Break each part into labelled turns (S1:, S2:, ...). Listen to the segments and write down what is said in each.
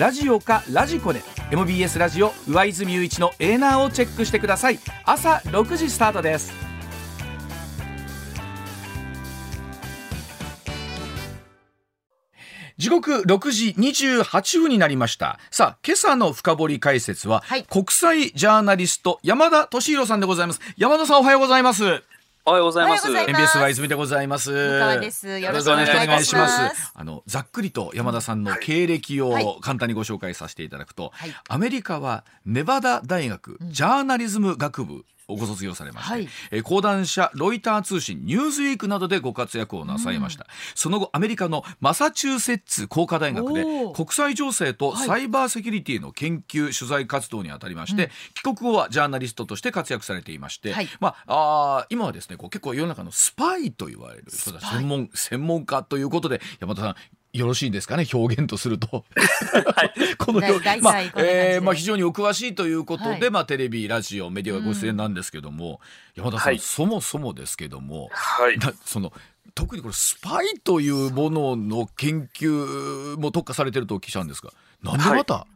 S1: ラジオかラジコで MBS ラジオ上泉雄一のエーナーをチェックしてください。朝6時スタートです。時刻6時28分になりました。さあ今朝の深掘り解説は、
S2: はい。
S1: 国際ジャーナリスト山田敏弘さんでございます。山田さんおはようございます
S3: おはようございます。
S1: MBS は泉でございます。
S2: よろしく
S1: お願いします。あのざっくりと山田さんの経歴
S2: はい
S1: を簡単にご紹介させていただくと、
S2: はい
S1: アメリカはネバダ大学ジャーナリズム学部をご卒業されまして、
S2: はい。
S1: えー講談社ロイター通信ニューズウィークなどでご活躍をなさいました、その後アメリカのマサチューセッツ工科大学で国際情勢とサイバーセキュリティの研究取材活動にあたりまして、帰国後はジャーナリストとして活躍されていまして、
S2: はい。
S1: まあ、あー今はですねこう結構世の中のスパイと言われる人た専門専門家ということで山田さんよろしいですかね？表現とすると。この表
S2: 大体
S1: まあえーまあ、非常にお詳しいということで、
S2: はい。
S1: まあ、テレビラジオメディアがご出演なんですけども、山田さん、
S3: はい。
S1: そもそもですけども、
S3: はい。
S1: なその特にこれスパイというものの研究も特化されてるとお聞きしたんですがなんでまた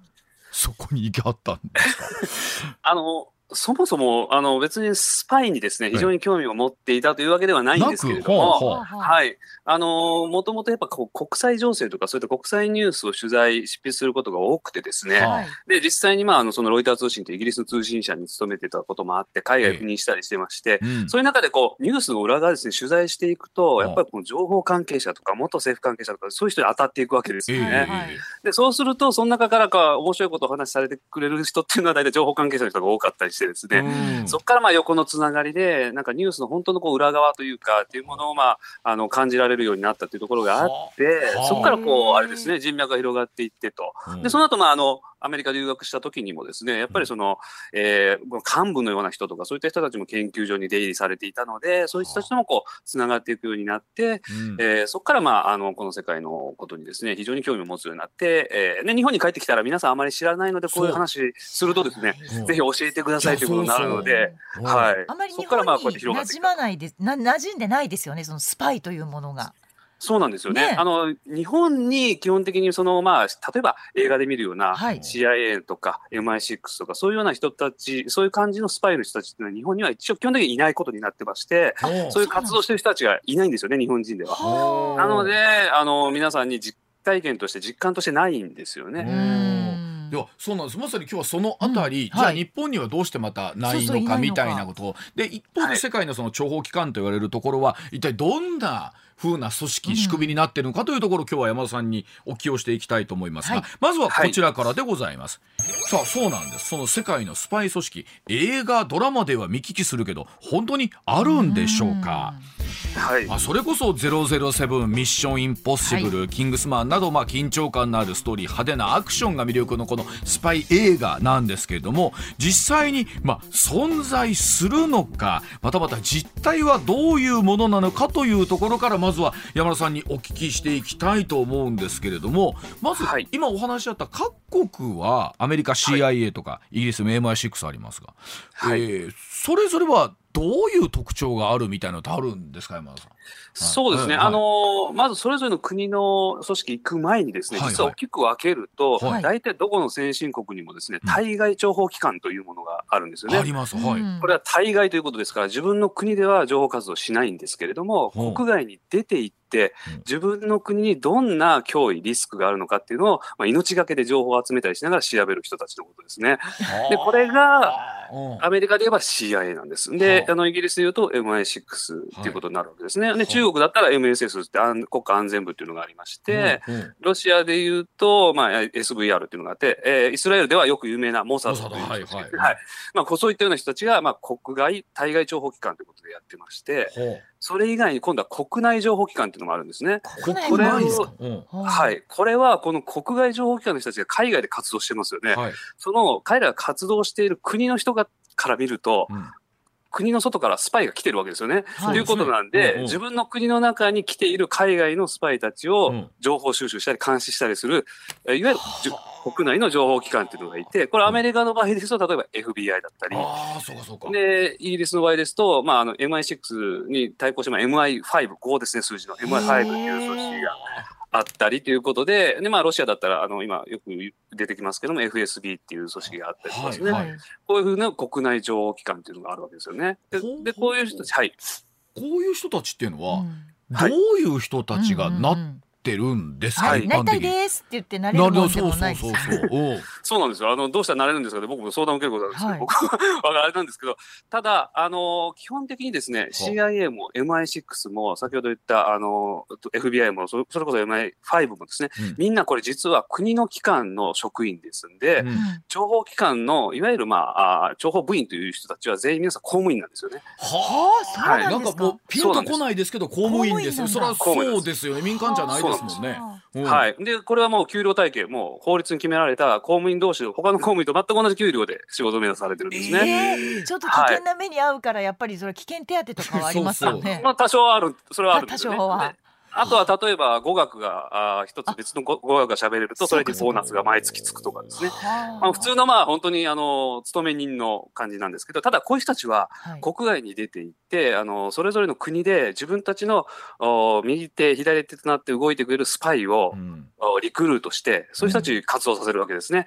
S1: そこに行きはったんですか、
S3: あの、そもそも、あの、別にスパイにですね、非常に興味を持っていたというわけではないんですけれども、
S1: なくほうほう。
S3: はい。あの、もともとやっぱこう国際情勢とか、そういった国際ニュースを取材、執筆することが多くてですね、
S1: はい
S3: で、実際にまあ、あの、そのロイター通信とイギリスの通信社に勤めてたこともあって、海外赴任したりしてまして、
S1: うん。
S3: そういう中でこう、ニュースの裏側ですね、取材していくと、
S1: うん
S3: やっぱりこの情報関係者とか、元政府関係者とか、そういう人に当たっていくわけですよね。
S1: ええ
S2: はい
S3: で、そうすると、その中からか面白いことをお話しされてくれる人っていうのは大体情報関係者の人が多かったりしてですね、
S1: うん。
S3: そこからまあ横のつながりで、なんかニュースの本当のこう裏側というか、っていうものをまあ、あの、感じられるようになったというところがあって
S1: はあ、
S3: そこからこう、あれですね、人脈が広がっていってと。
S1: うん。
S3: で、その後まあ、あの、アメリカで留学した時にもですね、やっぱりその、えー幹部のような人とか、そういった人たちも研究所に出入りされていたので、そういう人たちともこう、つながっていくようになって、
S1: うん。
S3: えーそこから、まあ、あのこの世界のことにですね非常に興味を持つようになって、えーね、日本に帰ってきたら皆さんあまり知らないのでこういう話するとですね
S1: う。ん
S3: ぜひ教えてくださいということになるので、
S1: うん
S3: はい、
S2: あまり日
S3: そこからまあこう
S2: 本に馴染
S3: やって広がってきた
S2: まないですな馴染んでないですよねそのスパイというものが。
S3: そうなんですよね
S2: ね
S3: あの日本に基本的にその、まあ、例えば映画で見るような
S2: はい
S3: CIA とか MI6 とかそういうような人たちそういう感じのスパイの人たちっていうのは日本には一応基本的にいないことになってましてそういう活動してる人たちがいないんですよね日本人では。
S2: は
S3: なのであの皆さんに実体験として実感としてないんですよね。
S2: う
S1: うん。
S2: ん
S1: いやそうなんです。まさに今日はそのあたり、
S2: うん。はい
S1: じゃあ日本にはどうしてまたない
S2: のか
S1: みたいなこと。をで一方で世界のその諜報機関と言われるところは一体どんな風な組織、
S2: うん。
S1: 仕組みになっているのかというところを今日は山田さんにお聞きをしていきたいと思いますが、
S2: はい。
S1: まずはこちらからでございます、さあそうなんです。その世界のスパイ組織映画ドラマでは見聞きするけど本当にあるんでしょうか、
S3: はい。
S1: まあ、それこそ007ミッションインポッシブル、キングスマンなど、まあ、緊張感のあるストーリー派手なアクションが魅力のこのスパイ映画なんですけれども実際に、まあ、存在するのかまたまた実態はどういうものなのかというところからまずは山田さんにお聞きしていきたいと思うんですけれどもまず、
S3: はい。
S1: 今お話しあった各国はアメリカ CIA とか、イギリスの MI6 ありますが、
S3: はい。
S1: えーそれぞれはどういう特徴があるみたいなのってあるんですか山田さん？
S3: そうですね、
S1: はい。
S3: あのまずそれぞれの国の組織行く前にですね、
S1: はい。はい
S3: 実は大きく分けると、
S1: はい。
S3: 大体どこの先進国にもですね、
S1: うん。
S3: 対外情報機関というものがあるんですよね。
S1: あります、はい。
S2: うん。
S3: これは対外ということですから、自分の国では情報活動しないんですけれども、国外に出て行って
S1: うん、
S3: 自分の国にどんな脅威、リスクがあるのかっていうのを、まあ、命がけで情報を集めたりしながら調べる人たちのことですね。で、これが、
S1: うん。
S3: アメリカで言えば CIA なんです。で
S1: は、あ。
S3: あの、イギリスで言うと MI6 っていうことになるわけですね。で、中国だったら MSS って安国家安全部っていうのがありまして、ロシアで言うと、まあ、SVR っていうのがあって、えーイスラエルではよく有名なモサドとい
S1: はいはい。
S3: はい。まあ、そういったような人たちが、まあ、国外、対外情報機関ということでやってまして、それ以外に今度は国内情報機関っていうのもあるんですね。
S2: 国内
S3: これをはい。これは、この国外情報機関の人たちが海外で活動してますよね。
S1: はい
S3: その、彼らが活動している国の人がから見ると、
S1: うん
S3: 国の外からスパイが来てるわけですよね。
S2: はい。
S3: ということなんで、
S1: うんうん。
S3: 自分の国の中に来ている海外のスパイたち
S1: うん。
S3: を情報収集したり監視したりする、えーいわゆる国内の情報機関っていうのがいて、これアメリカの場合ですと、例えば FBI だったり、
S1: うかそうか。
S3: で、イギリスの場合ですと、まあ、あの MI6 に対抗して、まあ、MI5、5ですね、数字の。MI5 っていう組織があったりということで、で、まあ、ロシアだったら、あの、今よく出てきますけども、FSB っていう組織があったりしますね。
S1: はい
S3: こういうふうな国内情報機関っていうのがあるわけですよね。で、
S1: ほう
S3: でこういう人たち、はい。
S1: こういう人たちっていうのは、
S2: うん
S3: はい
S1: どういう人たちがなっ
S2: うんうんうん
S1: てるんですか、
S3: はい。
S2: なりたい。ですって言ってなれるもんでも
S1: そう
S2: ない
S1: そう
S2: ですよ
S1: そうそう。お う
S3: そう。なんですよ。あの、どうしたらなれるんですかね僕も相談を受けることあるんですけど、
S2: はい。
S3: 僕はあれなんですけど、ただ、あの、基本的にですね、CIA も MI6 も、先ほど言った、あの、FBI も、それそれこそ MI5 もですね、
S1: うん。
S3: みんなこれ実は国の機関の職員ですんで、
S1: うん。
S3: 情報機関の、いわゆる、まあ、あー情報部員という人たちは全員皆さん公務員なんですよね。
S1: は
S2: あそう
S1: あ、
S2: なんですか。
S1: なんかもうピンとこないですけど公務員ですよ。それはそうですよね。民間じゃないですもんね。うん
S3: はい。で、これはもう給料体系、もう法律に決められた公務員同士で、他の公務員と全く同じ給料で仕事を目指されてるんですね。
S2: えーちょっと危険な目に遭うからやっぱりそれ危険手当とかはありますよね。
S3: まあ、多少はある、それはあるんですよね。あとは例えば語学が、一つ別の語語学が喋れると、それにボーナスが毎月つくとかですね。
S2: は
S3: まあ、普通のまあ本当にあの勤め人の感じなんですけど、ただこういう人たちは
S2: はい。
S3: 国外に出ていって、あのそれぞれの国で自分たちのお右手、左手となって動いてくれるスパイをリクルートして、そういう人たちに活動させるわけですね。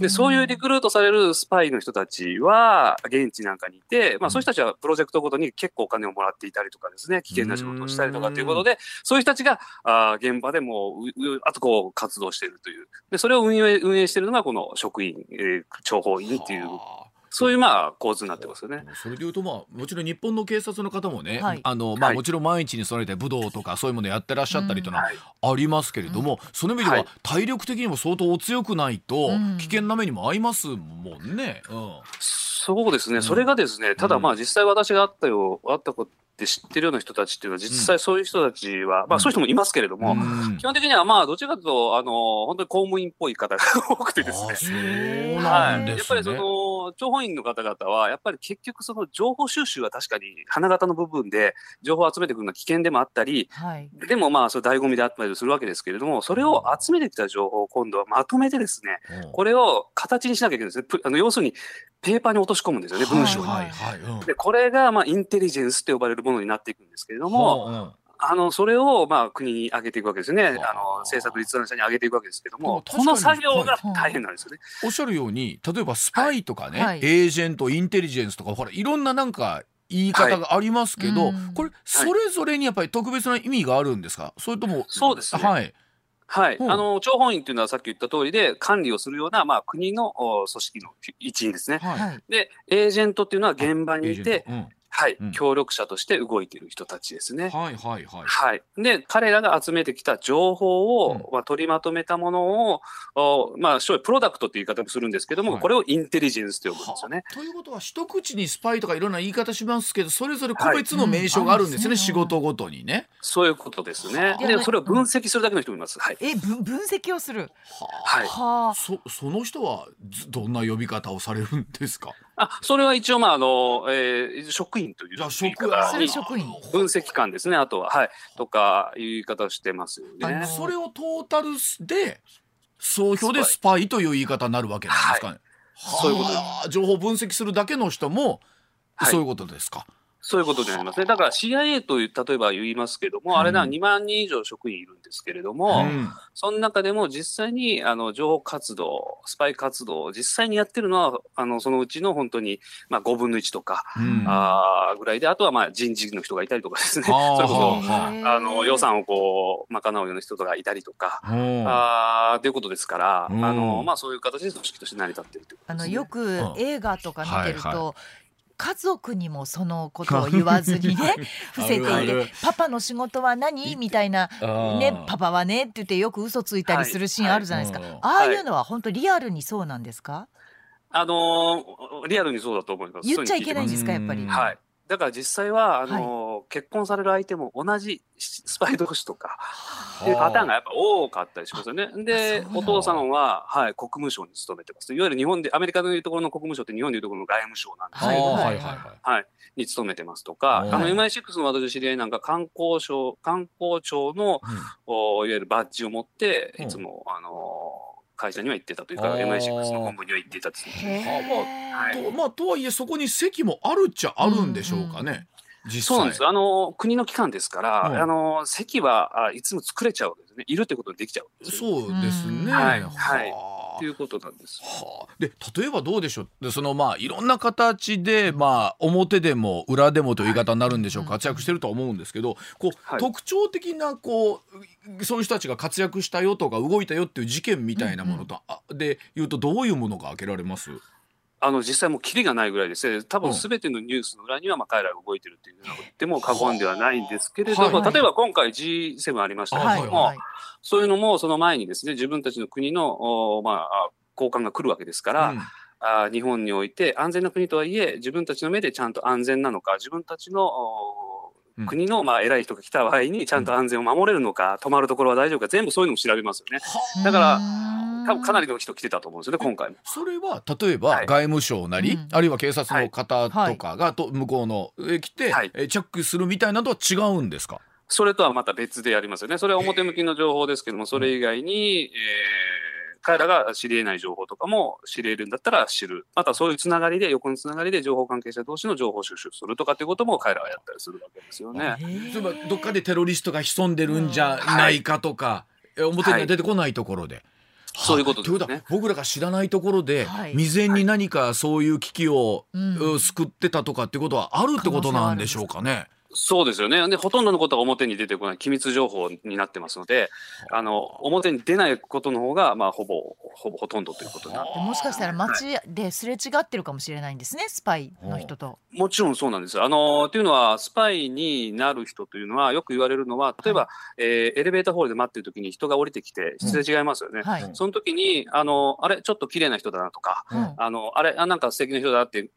S3: で、そういうリクルートされるスパイの人たちは、現地なんかにいて、まあそういう人たちはプロジェクトごとに結構お金をもらっていたりとかですね、危険な仕事をしたりとかということで、そういう人たちが、あー現場でもう、うあとこう活動しているという。で、それを運営、運営しているのがこの職員、えー諜報員っていう、
S1: はあ。
S3: そういうまあ構図になってますよね。
S1: それでいうとまあもちろん日本の警察の方もね、
S2: はい。
S1: あのまあ
S3: はい。
S1: もちろん毎日に備えて武道とかそういうものやってらっしゃったりというのは
S3: はい。
S1: ありますけれども、その意味で
S3: は
S1: はい。体力的にも相当お強くないと
S2: うん。
S1: 危険な目にも合いますもんね。うん
S3: そうですね、
S1: ん。
S3: それがですね、ただ
S1: うん
S3: まあ実際私があったよ、あったことって知ってるような人たちっていうのは、実際そういう人たちは、まあそういう人もいますけれども、
S1: うん。
S3: 基本的にはまあどちらかというと、あの、本当に公務員っぽい方が多くてですね。
S1: あそう
S3: は
S1: なん
S3: い、やっ。ぱりその諜報員の方々は、やっぱり結局、その情報収集は確かに花形の部分で情報を集めてくるのは危険でもあったり、
S2: はい。
S3: でもまあ、それ醍醐味であったりするわけですけれども、それを集めてきた情報を今度はまとめてですね、
S1: う。ん
S3: これを形にしなきゃいけないんですね。ぷあの要するに、ペーパーに落とし込むんですよね、文章に。
S1: はいはいはい。うん
S3: で、これがまあインテリジェンスと呼ばれるものになっていくんですけれども、
S1: はあうん
S3: あの、それをまあ国に上げていくわけですよね。あ
S1: はあ
S3: の、政策立案者に上げていくわけですけども、この作業が大変なんですよね。
S1: おっしゃるように例えばスパイとかね、
S2: はい
S1: エージェントインテリジェンスとかほらいろんななんか言い方がありますけど、
S2: はいうん
S1: これそれぞれにやっぱり特別な意味があるんですか？それとも
S3: そうですね
S1: はい
S3: はい。
S1: うん
S3: あの、諜報員っていうのはさっき言った通りで、管理をするような、まあ、国のお組織の一員ですね。
S1: はい、
S2: はい。
S3: で、エージェントっていうのは現場にいて、
S1: エージェント
S3: はい、
S1: うん
S3: 協力者として動いている人たちですね
S1: うん。はいはいはい
S3: はい。で、彼らが集めてきた情報を、
S1: うん
S3: まあ、取りまとめたものを、おまあ、将来プロダクトっていう言い方もするんですけども、
S1: はい
S3: これをインテリジェンスと呼ぶんですよね。
S1: はあということは一口にスパイとかいろんな言い方しますけどそれぞれ個別の名称があるんですよね、
S2: はいうん
S1: 仕事ごとにね。
S3: そういうことですね。
S2: はあ
S3: で、それを分析するだけの人もいます。はい。
S2: え、分分析をする。
S3: はい。
S2: はあ。
S1: そその人はずどんな呼び方をされるんですか？
S3: あ、それは一応、まあ、あの、えー職員という
S1: じゃあ職員
S2: それ職員
S3: 分析官ですね、あとは。はい。とか、いう言い方をしてますよね。
S1: それをトータルで総評でスパイという言い方になるわけなんですかね。
S3: いそういうこと
S1: 情報分析するだけの人も、
S3: はい
S1: そういうことですか。
S3: そういうことになりますね。だから CIA という、例えば言いますけども、あれな、2万人以上職員いるんですけれども、
S1: うん。
S3: その中でも実際にあの情報活動、スパイ活動を実際にやってるのは、あのそのうちの本当に、まあ、5分の1とか、
S1: うん。
S3: あーぐらいで、あとはまあ人事の人がいたりとかですね、
S1: はあ
S3: それこそ、
S1: はあ
S3: あ。の予算をこう賄うような人とかいたりとか、
S1: うん
S3: あーということですから、
S1: うん。
S3: あのまあ、そういう形で組織として成り立っているということです、ね。
S2: あのよく
S1: うん。
S2: 映画とか見てる
S1: はい
S2: と、家族にもそのことを言わずにね伏せていて「パパの仕事は何?」みたいな「ねパパはね」って言ってよく嘘ついたりするシーンあるじゃないですか、
S1: はい。はい
S2: ああいうのは本当リアルにそうなんですか、
S3: あのーリアルにそうだと思います。
S2: 言っちゃいけないんですかやっぱり。
S1: うん。
S3: はい。だから実際は、あのー結婚される相手も同じスパイ同士とかっていうパターンがやっぱ多かったりしますよね。でお父さんは、はい、国務省に勤めてます。いわゆる日本でアメリカでいうところの国務省って日本でいうところの外務省なんです
S1: あー
S3: けども、
S1: はいはいはい。
S3: はい、に勤めてますとか、
S1: はい。
S3: あの MI6 の私の知り合いなんか観光省観光庁のおいわゆるバッジを持って
S1: うん。
S3: いつも、あの会社には行ってたというか
S1: あー。
S3: MI6 の本部には行っていたですね。
S2: へ
S3: はい。
S1: とまあとはいえそこに席もあるっちゃあるんでしょうかね、実際
S3: そうなんです。あの国の機関ですから、
S1: うん
S3: あの席はあいつも作れちゃうんですね。いるってことにできちゃう。
S1: そうですね、
S2: うん
S3: はいはい。
S1: はあ。
S3: っていうことなんです。
S1: はあ、で例えばどうでしょう？でそのまあいろんな形でまあ表でも裏でもという言い方になるんでしょう、
S2: はい。
S1: 活躍してるとは思うんですけどこう、
S3: はい。
S1: 特徴的なこうそういう人たちが活躍したよとか動いたよっていう事件みたいなものと、あで言うとどういうものが挙げられます？
S3: あの実際もうキリがないぐらいですね。多
S1: うん。
S3: 分すべてのニュースの裏にはまあ彼らが動いてるっていうのでも過言ではないんですけれども、
S2: はい
S3: 例えば今回 G7 ありましたけ
S2: はい
S3: れども、
S2: はい。
S3: そういうのもその前にですね自分たちの国のおまあ高官が来るわけですから、
S1: うん。
S3: あ日本において安全な国とはいえ自分たちの目でちゃんと安全なのか自分たちの国のまあ偉い人が来た場合にちゃんと安全を守れるのか、泊まるところは大丈夫か全部そういうのも調べますよね。だから多分かなりの人来てたと思うんですよね今回も。
S1: それは例えば
S3: はい。
S1: 外務省なり、
S2: うん。
S1: あるいは警察の方とかがと向こうのえ来て、
S3: はい。
S1: えチェックするみたいなのとは違うんですか？
S3: それとはまた別でやりますよね。それは表向きの情報ですけども、それ以外に、えー彼らが知り得ない情報とかも知れるんだったら知る。またそういうつながりで、横のつながりで情報関係者同士の情報収集するとかっていうことも彼らはやったりするわけですよね。
S1: 例えばどっかでテロリストが潜んでるんじゃないかとか、え表には出てこないところで。
S3: そういうことですね。
S1: ということは僕らが知らないところで、
S2: はい。
S1: 未然に何かそういう危機を、救ってたとかってことはあるってことなんでしょうかね。
S3: そうですよね。で、ほとんどのことが表に出てこない機密情報になってますので、あの、表に出ないことの方が、まあ、ほぼ、ほぼほとんどということになって
S2: でもしかしたら街ですれ違ってるかもしれないんですねスパイの人と。
S3: もちろんそうなんですよ。あのというのは、スパイになる人というのは、よく言われるのは、例えば、えーエレベーターホールで待ってる時に人が降りてきて、すれ違いますよね。
S2: はい。
S3: その時に、あの、あれ、ちょっと綺麗な人だなとか、
S2: うん
S3: あの、あれ、あ、なんか素敵な人だなって、
S1: うん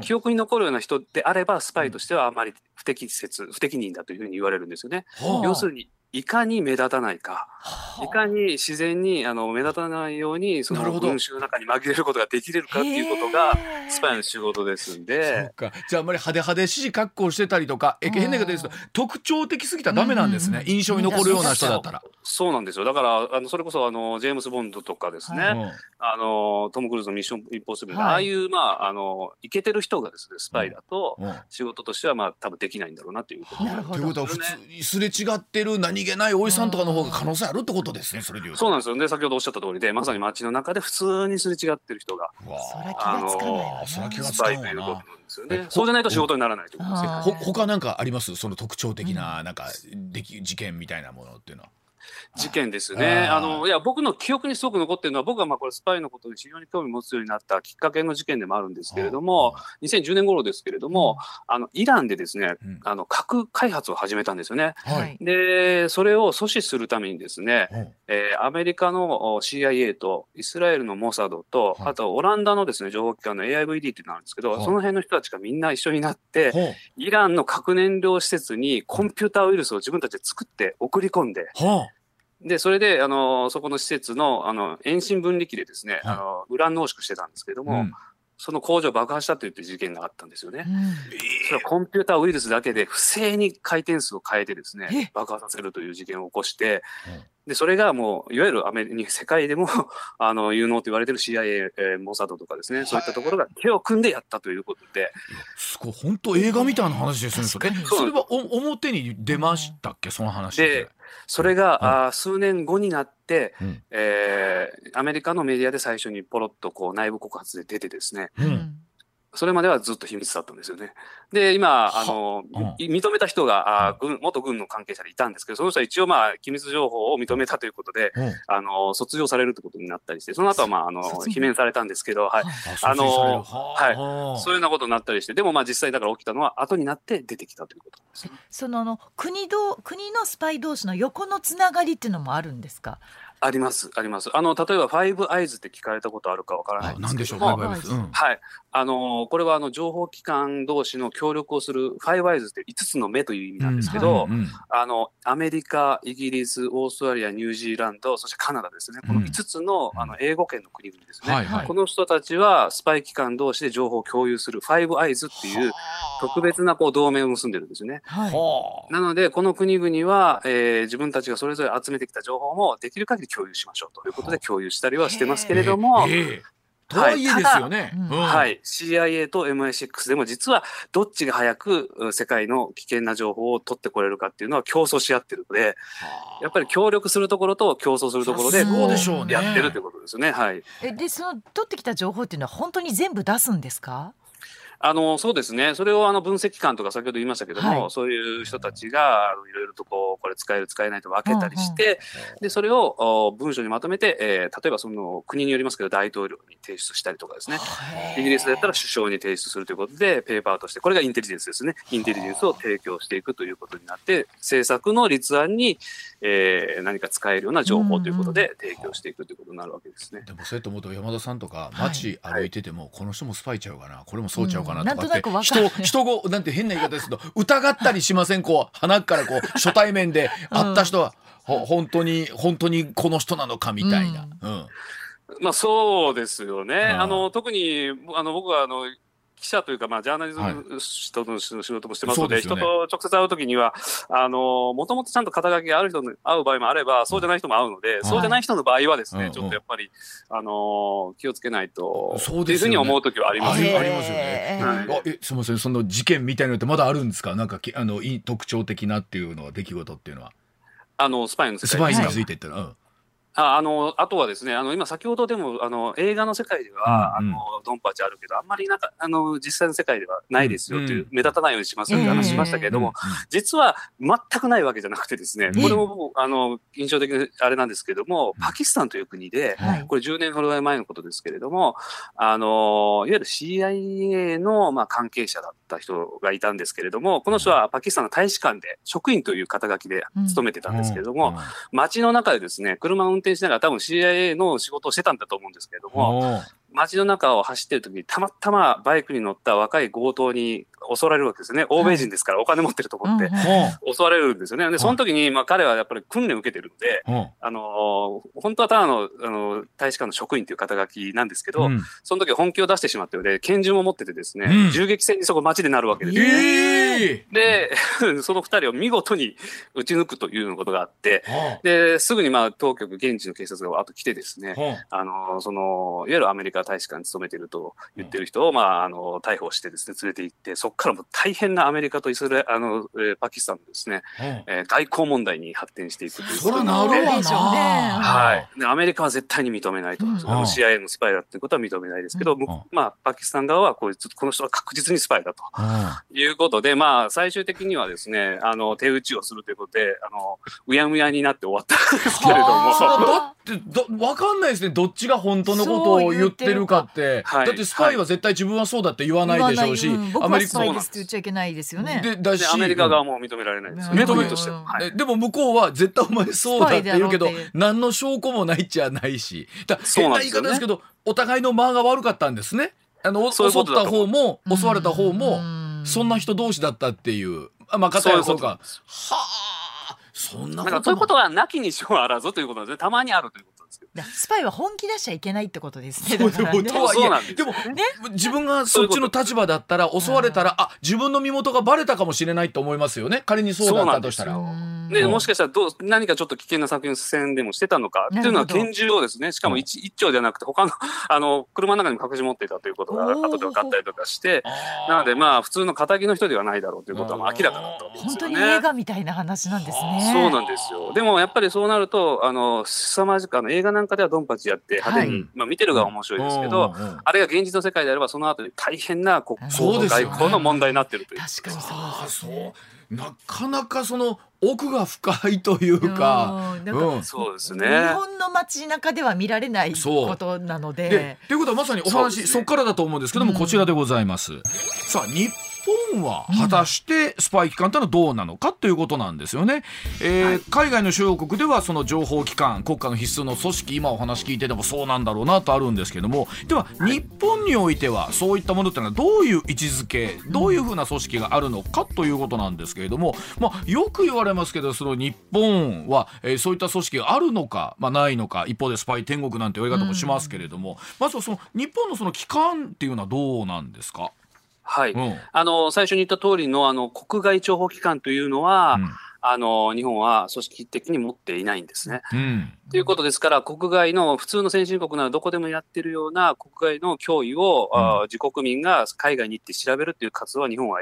S3: 記憶に残るような人であれば、スパイとしてはあまり不適切、不適任だというふうに言われるんですよね。
S1: はあ。
S3: 要するに、いかに目立たないか、
S2: はい
S3: かに自然にあの目立たないように、その群衆の中に紛れることができれるかっていうことが、スパイの仕事ですんで、
S1: か。じゃああんまり派手派手しい格好してたりとかえ
S2: うん。
S1: 変な言い方ですと特徴的すぎたらダメなんですね、印象に残るような人だったら。
S3: そうなんですよ。だから、あのそれこそあのジェームス・ボンドとかですね、
S2: は
S1: うん。
S3: あのトム・クルーズのミッション・インポッシブル、
S2: はい。
S3: ああいう、まあ、あのイケてる人がですね、スパイだと、
S1: うん。
S3: 仕事としては、まあ、多分できないんだろうなということ
S2: なるほど
S1: ということは普通にすれ違ってる何気ないおじさんとかの方が可能性あるってことですねそれでいうと。
S3: そうなんですよね。先ほどおっしゃった通りで、まさに街の中で普通にすれ違ってる人が、
S1: うわ
S2: そりゃ気
S3: あ
S2: がつかないわな
S1: のそりゃ気が
S3: ス
S1: つかな
S3: パイということなんですよ
S1: え
S3: ね。そうじゃないと仕事にならないということですね。
S2: あー
S1: ほ他なんかあります？その特徴的ななんかでき事件みたいなものっていうのは。
S3: 事件ですね。
S1: あ
S3: の、いや、僕の記憶にすごく残ってるのは、僕がまあこれスパイのことに非常に興味持つようになったきっかけの事件でもあるんですけれども、2010年頃ですけれども、あの、イランでですね
S1: うん、
S3: あの、核開発を始めたんですよね。
S1: はい。
S2: はい。
S3: で、それを阻止するためにですね、
S1: うん。
S3: えーアメリカのお CIA とイスラエルのモサドと、
S1: はい。
S3: あとオランダのですね、情報機関の AIVD っていうのがあるんですけど、
S1: はい。
S3: その辺の人たちがみんな一緒になって、イランの核燃料施設にコンピューターウイルスを自分たちで作って送り込んで、
S1: ほ
S3: で、それで、あの、そこの施設の、あの、遠心分離機でですね、
S1: はい。
S3: あの、ウラン濃縮してたんですけれど
S1: う。
S3: も、
S1: うん。
S3: その工場を爆破したという事件があったんですよね。
S2: うん。
S3: それはコンピューターウイルスだけで不正に回転数を変えてです
S2: え
S3: ね、爆破させるという事件を起こして
S1: うん、
S3: で、それがもう、いわゆるアメリカ、世界でも、あの、有能と言われている CIA、えーモサドとかですね、そういったところが手を組んでやったということで、
S1: すごい。本当映画みたいな話ですね。そそれはお表に出ましたっけ？その話
S3: で。それが、
S1: は
S3: あー数年後になって、
S1: うん。
S3: えーアメリカのメディアで最初にポロッとこう内部告発で出てですね、
S1: う
S2: うんん
S3: それまではずっと秘密だったんですよね。で、今、あの、
S1: うん
S3: い認めた人が、あー軍、元軍の関係者でいたんですけど、その人は一応まあ、機密情報を認めたということで、
S1: うん
S3: あの、卒業されるということになったりして、その後はまあ、あの、罷免されたんですけど、はい。
S1: あ
S3: あの
S1: は
S3: はいそういうようなことになったりして、でもまあ実際だから起きたのは後になって出てきたということですね。
S2: そのあの国ど国のスパイ同士の横のつながりっていうのもあるんですか？
S3: あります、あります。あの、例えば、ファイブアイズって聞かれたことあるかわからないんで
S1: あなんでしょう、
S3: すけども、
S1: ファイブアイズうん。
S3: はい。あの、これは、あの、情報機関同士の協力をする、ファイブアイズって5つの目という意味なんですけど、
S1: うん。うん
S3: あの、アメリカ、イギリス、オーストラリア、ニュージーランド、そしてカナダですね。この5つの、
S1: うん。
S3: あの、英語圏の国々ですね。
S1: はいはい。
S3: この人たちは、スパイ機関同士で情報を共有する、ファイブアイズっていう、特別な、こう、同盟を結んでるんですよね。なので、この国々は、えー自分たちがそれぞれ集めてきた情報もできる限り共有しましょうということで共有したりはしてますけれども、
S1: とはいえですよね。
S3: はい、CIA と MI6 でも実はどっちが早くうん世界の危険な情報を取ってこれるかっていうのは競争し合ってるので、やっぱり協力するところと競争するところで
S1: そ
S3: こ
S1: うでしょうね
S3: やってるということですよね。はい。
S2: えでその取ってきた情報っていうのは本当に全部出すんですか？
S3: あのそうですね、それをあの分析官とか先ほど言いましたけども、
S2: はい。
S3: そういう人たちがあのいろいろとこうこれ使える、使えないと分けたりして、でそれをお文書にまとめて、えー例えばその国によりますけど、大統領に提出したりとかですね、イギリスだったら首相に提出するということで、ペーパーとして、これがインテリジェンスですね、インテリジェンスを提供していくということになって、政策の立案に、えー何か使えるような情報ということで提供していくということになるわけですね。
S1: でもそうやって思うと山田さんとか
S2: はい。
S1: 街歩いてても、この人もスパイちゃうかな。これもそうちゃうかな
S2: うん。
S1: とかって、人人ごなんて変な言い方ですけど疑ったりしません。こう鼻からこう 初対面で会った人は、ほ本当に本当にこの人なのかみたいな。うん。
S3: まあそうですよね。
S1: うん。
S3: あの特にあの僕はあの記者というか、まあ、ジャーナリズム人の仕事もしてますので、
S1: そうでね。
S3: 人と直接会うときには、あの、もともとちゃんと肩書きがある人に会う場合もあれば、そうじゃない人も会うので、そうじゃない人の場合はですね、
S1: うん
S3: ちょっとやっぱり、あの、気をつけないと、
S1: そうですよね。
S3: うふうに思うときはあります。
S1: あり
S3: よね。
S1: ありますよね。
S3: はい。
S1: あえすみませんその事件みたいなのってまだあるんですか？なんかきあのい特徴的なっていうのは出来事っていうのは。
S3: あの、スパイの世
S1: スパイについてってのは、うん
S3: ああのあとはですね、あの今、先ほどでもあの映画の世界では、
S1: うんうん。
S3: あのドンパチあるけど、あんまりなんかあの実際の世界ではないですよっていう、
S1: うん
S3: 目立たないようにしますよって話しましたけれども、実は全くないわけじゃなくてですね、
S2: え
S3: これも僕あの印象的なあれなんですけれども、パキスタンという国で、
S2: はい。
S3: これ10年ほど前のことですけれども、あのいわゆる CIA の、まあ、関係者だった人がいたんですけれども、この人はパキスタンの大使館で職員という肩書きで勤めてたんですけれども、街の中でですね、車を運転しながら多分 CIA の仕事をしてたんだと思うんですけれども、
S1: も
S3: 街の中を走ってる時にたまたまバイクに乗った若い強盗に襲われるわけですよね。欧米人ですからお金持ってると思って。
S2: うん
S3: 襲われるんですよね。で、その時に、まあ彼はやっぱり訓練を受けてるんで、あのー本当はただの、あの大使館の職員という肩書きなんですけど、
S1: うん。
S3: その時本気を出してしまったので、拳銃も持っててですね、
S1: うん。
S3: 銃撃戦にそこ街でなるわけですで、その二人を見事に撃ち抜くというようなことがあって、
S1: は
S3: で、すぐにまあ当局、現地の警察が後来てですね、
S1: あ。
S3: の、その、いわゆるアメリカ大使館に勤めていると言ってる人を、まあ、あの、逮捕してですね、連れて行って、そこからもう大変なアメリカとイスラエル、あの、えーパキスタンのですね、
S1: はあ
S3: えー外交問題に発展していくという。
S1: そらなるわな。
S3: はい。で、アメリカは絶対に認めないと。
S2: うん。
S3: CIA のスパイだっていうことは認めないですけど、
S1: ん。
S3: むまあ、パキスタン側はこいつ、この人は確実にスパイだと。
S1: あ
S3: いうことで、まあ、最終的にはですね、あの、手打ちをするということで、あの、うやむやになって終わったんですけれども、
S1: だってどわかんないですね。どっちが本当のことを言ってるかって。
S3: はい。
S1: だってスパイは絶対自分はそうだって言わないでしょうし、
S2: 言わない。うん僕
S1: アメリカ
S2: はスパイです。って言っちゃいけないです。よね。
S1: でだし。
S3: でアメリカ側も認められないですよね、
S2: うん。
S3: 国として
S1: でも向こうは絶対お前そうだって言うけど何の証拠もないっちゃないし。だ
S3: そう
S1: 変な言い方ですけどお互いの間が悪かったんですね。あの襲った方も襲われた方も
S2: うん。
S1: そんな人同士だったっていう。あまあ片やそうかはあ。そんなこと
S3: だからそういうことはなきにしもあらずということですね。たまにあるということ
S2: スパイは本気出しちゃいけないってことですね。
S1: そう
S2: だからね。
S1: でも
S2: ね。
S1: 自分がそっちの立場だったら襲われたらあ自分の身元がバレたかもしれないと思いますよね。仮にそうだったとしたら。
S3: そう
S2: うん
S3: で、
S1: うん。
S3: もしかしたらどう何かちょっと危険な作品戦でもしてたのかっていうのは拳銃をですね、しかも一一丁じゃなくて他の、あの、車の中にも隠し持っていたということが後で分かったりとかして、なのでまあ普通の仇の人ではないだろうということはまあ明らかだと思うんですよね。
S2: 本当に映画みたいな話なんですね。
S3: そうなんですよ。でもやっぱりそうなると、あの、凄まじくあの映画なんかではドンパチやって派手に、
S1: はい
S3: まあ見てる側は面白いですけど、
S1: うん。うん。うん
S3: あれが現実の世界であればその後に大変な国交と
S1: そうですよね。
S3: 外交の問題になってるという。
S2: 確かにそう
S1: ああそ
S2: ですね。
S1: うなかなかその奥が深いというか、
S2: うんなんか
S1: うん
S3: そうです
S2: 日
S3: ね。
S2: 本の街中では見られない
S1: そう
S2: ことなの
S1: で
S2: で。
S1: ということはまさにお話そ,、
S3: そうですね
S1: っからだと思うんですけども、
S2: うん
S1: こちらでございます。さあ日本本は果たしてスパイ機関というのはどうなのかということなんですよね。えー
S3: はい。
S1: 海外の主要国ではその情報機関国家の必須の組織今お話聞いててもそうなんだろうなとあるんですけども。では日本においてはそういったものっていうのはどういう位置づけどういうふうな組織があるのかということなんですけれども、まあ、よく言われますけどその日本は、えーそういった組織があるのか、まあ、ないのか一方でスパイ天国なんて言われ方もしますけれども、まずはその日本のその機関っていうのはどうなんですか、
S3: はい。
S1: うん
S3: あの、最初に言った通りの、あの、国外諜報機関というのは、
S1: うん
S3: あの、日本は組織的に持っていないんですね。
S1: うん
S3: ということですから、国外の普通の先進国ならどこでもやってるような国外の脅威を、あー自国民が海外に行って調べるという活動は日本は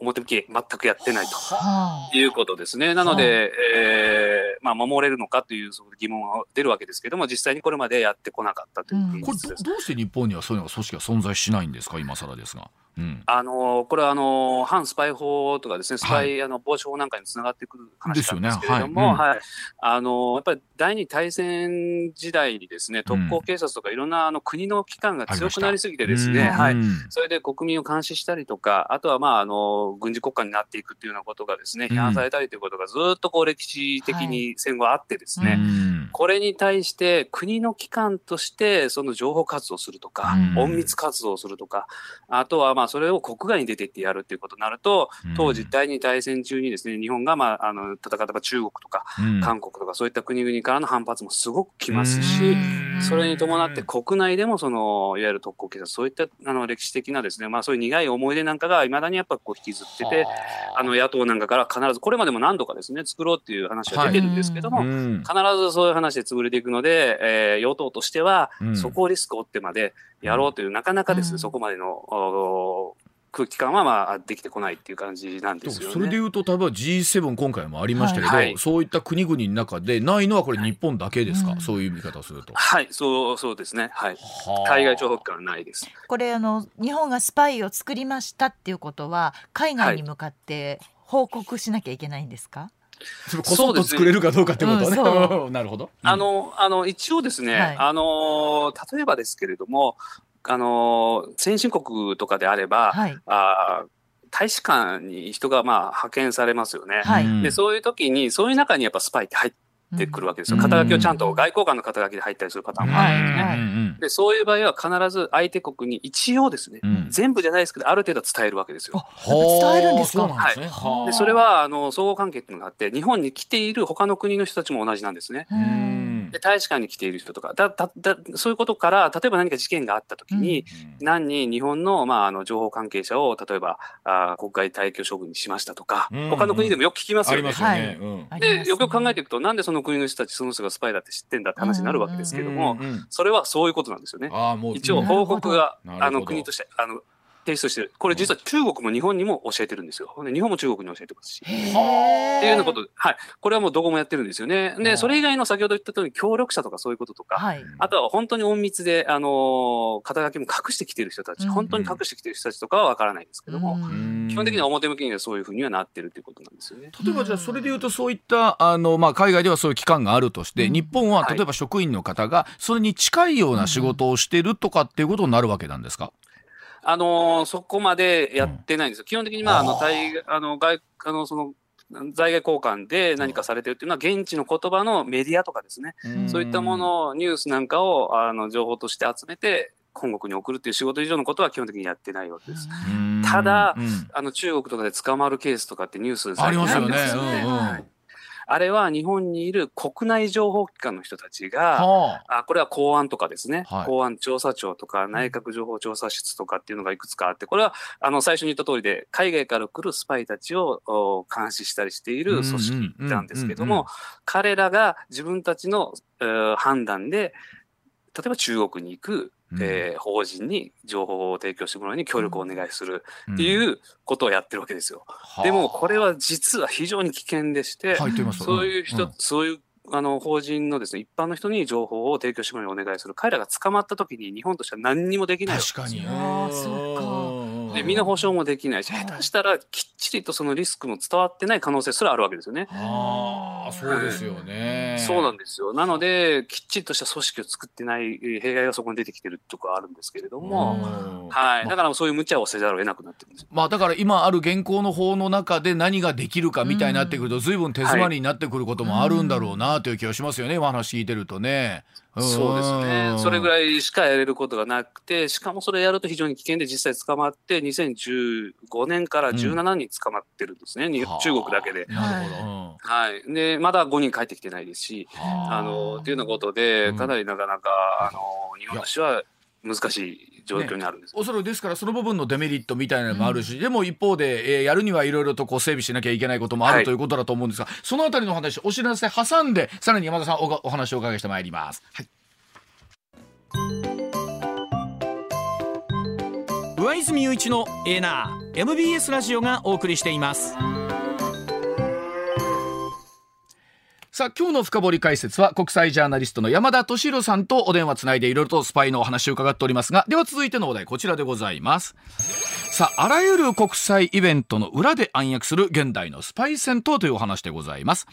S3: 表向き全くやってないと。
S2: は
S3: いうことですね。なので、えーまあ、守れるのかという疑問は出るわけですけども、実際にこれまでやってこなかったという
S2: うん。
S1: これ。どどうして日本にはそういう組織が存在しないんですか？今更ですが。うん。
S3: あのこれはあの反スパイ法とかですね、スパイ、あの防止法なんかにつながってくる話なんですけれども、
S1: ね。
S3: はい。あのやっぱり第二大戦時代にですね、特攻警察とかいろんなあの国の機関が強くなりすぎてですね、
S1: うん
S3: はい、
S1: うん。
S3: それで国民を監視したりとか、あとは、まあ、あの軍事国家になっていくっていうようなことがですね、批判されたりということがずっとこう歴史的に戦後あってですね、
S1: うん。
S3: これに対して国の機関としてその情報活動をするとか、
S1: うん。
S3: 隠密活動をするとか、あとはまあそれを国外に出てってやるっていうことになると、当時第二大戦中にですね、日本がまああの戦ったまあ中国とか
S1: うん。
S3: 韓国とかそういった国々からの反発もすごくきます
S2: う
S3: し、
S2: ん。
S3: それに伴って国内でもそのいわゆる特攻警察、そういったあの歴史的なですね、まあそういう苦い思い出なんかがいまだにやっぱこう引きずってて、あ。の野党なんかから必ず、これまでも何度かですね、作ろうっていう話は出てるんですけども、
S1: うん。
S3: 必ずそういう話で潰れていくので、えー与党としては
S1: うん。
S3: そこをリスクを負ってまでやろうという、なかなかですね、
S2: うん。
S3: そこまでのお空気感はまあできてこないっていう感じなんですよね。
S1: それでいうと例えば G7 今回もありましたけど、
S3: はい
S1: そういった国々の中でないのはこれ日本だけですか、
S2: うん
S1: そういう見方をすると。
S3: はい、そうそうですね。はい。
S1: はあ
S3: 海外情報機関はないです。
S2: これあの日本がスパイを作りましたっていうことは海外に向かって報告しなきゃいけないんですか、
S1: それこそっと作れるかどうかってことね。
S2: うんそ
S1: なるほど。
S3: あの、あの、一応ですね、
S2: はい
S3: あの、例えばですけれども、あの、先進国とかであれば、
S2: はい。
S3: あー大使館に人がまあ派遣されますよね。
S2: はい。
S1: うん。
S3: で、そういう時に、そういう中にやっぱスパイって入ってくるわけですよ。
S1: うん。
S3: 肩書きをちゃんと外交官の肩書きで入ったりするパターンもあるんですね。
S2: はい。
S1: うん。
S3: で、そういう場合は必ず相手国に一応ですね、
S1: うん。
S3: 全部じゃないですけど、ある程度伝えるわけですよ。
S2: 伝えるんですか？
S1: は
S2: い。
S1: はあ。
S3: で、それは、あの、相互関係っていうのがあって、日本に来ている他の国の人たちも同じなんですね。
S1: うん。
S3: で、大使館に来ている人とか、だ、だ、だ、そういうことから、例えば何か事件があった時に、何人日本の,、まあ、あの情報関係者を例えばあー国外退去処分にしましたとか、
S1: うん
S3: 他の国でもよく聞きますよね。でよくよく考えていくと、なんでその国の人たち、その人がスパイだって知ってんだって話になるわけですけれども、
S1: うん。うん。
S3: それはそういうことなんですよね。
S1: ああもう
S3: 一応、報告があの国としてあの提出してる、これ、実は中国も日本にも教えてるんですよ。で日本も中国に教えてますし。っていうようなこと。で、はい、これはもうどこもやってるんですよね。
S1: うん。
S3: で、それ以外の先ほど言った通り、協力者とかそういうこととか、
S2: はい。
S3: あとは本当に隠密で、あのー肩書きも隠してきてる人たち、
S2: うん。
S3: 本当に隠してきてる人たちとかはわからないんですけども、
S2: うん。
S3: 基本的には表向きにはそういうふうにはなってるということなんですよね。
S1: 例えばじゃあそれでいうとそういったあの、まあ、海外ではそういう機関があるとして、
S2: うん。
S1: 日本は
S3: はい。
S1: 例えば職員の方がそれに近いような仕事をしてるとかっていうことになるわけなんですか、
S3: あのーそこまでやってないんですよ。基本的に、まあ、あの、対、あの、外、あの、その、在外交換で何かされてるっていうのは、現地の言葉のメディアとかですね、
S2: ん。
S3: そういったものを、ニュースなんかを、あの、情報として集めて、本国に送るっていう仕事以上のことは基本的にやってないわけです。
S1: うん。
S3: ただ
S1: うん。
S3: あの、中国とかで捕まるケースとかってニュースで
S1: ありますよね。
S3: 最近ありますよ
S1: うんうん。
S3: はいあれは日本にいる国内情報機関の人たちが、
S1: はあ。
S3: あこれは公安とかですね、
S1: はい。
S3: 公安調査庁とか内閣情報調査室とかっていうのがいくつかあって、これはあの最初に言った通りで、海外から来るスパイたちをお監視したりしている組織なんですけども、彼らが自分たちの、えー判断で、例えば中国に行く、えー法人に情報を提供してもらうのに協力をお願いするっていうことをやってるわけですよ。
S1: はあ
S3: でもこれは実は非常に危険でして、
S1: はい
S3: そういう人、
S1: んん。
S3: そういうあの法人のですね、一般の人に情報を提供してもらうようにお願いする。彼らが捕まった時に日本としては何にもできないわけ
S1: 確かに。
S2: あーそうか
S3: で身の保証もできないし、下手したらきっちりとそのリスクも伝わってない可能性すらあるわけですよね。
S1: ああそうですよね。
S3: そうなんですよ。なので、きっちりとした組織を作ってないえー弊害がそこに出てきてるところあるんですけれども、
S1: うん
S3: はい。だからそういう無茶をせざるを得なくなってるんですよ。
S1: まあだから今ある現行の法の中で何ができるかみたいになってくると随分手詰まりになってくることもあるんだろうなという気がしますよね、今話聞いてるとね。
S3: そうですね。それぐ
S1: い。
S3: らいしかやれることがなくて、しかもそれやると非常に危険で実際捕まって、2015年から17人捕まってるんですね。に
S1: はあ
S3: 中国だけで。
S1: なるほど。
S3: はい。で、まだ5人帰ってきてないですし、
S1: は
S3: あの、っていうようなことで、
S1: うん
S3: かなりなかなか、あの、日本としては難しい状況にあるんです。
S1: おそらくですからその部分のデメリットみたいなのもあるし、でも一方で、えーやるにはいろいろとこう整備しなきゃいけないこともある、
S3: はい。
S1: ということだと思うんですがそのあたりの話お知らせ挟んでさらに山田さんおがお話をお伺いしてまいります。はい。
S4: 上泉雄一のエーナー MBS ラジオがお送りしています
S1: さあ今日の深掘り解説は国際ジャーナリストの山田敏弘さんとお電話つないでいろいろとスパイのお話を伺っておりますがでは続いてのお題こちらでございます。さああらゆる国際イベントの裏で暗躍する現代のスパイ戦闘というお話でございます。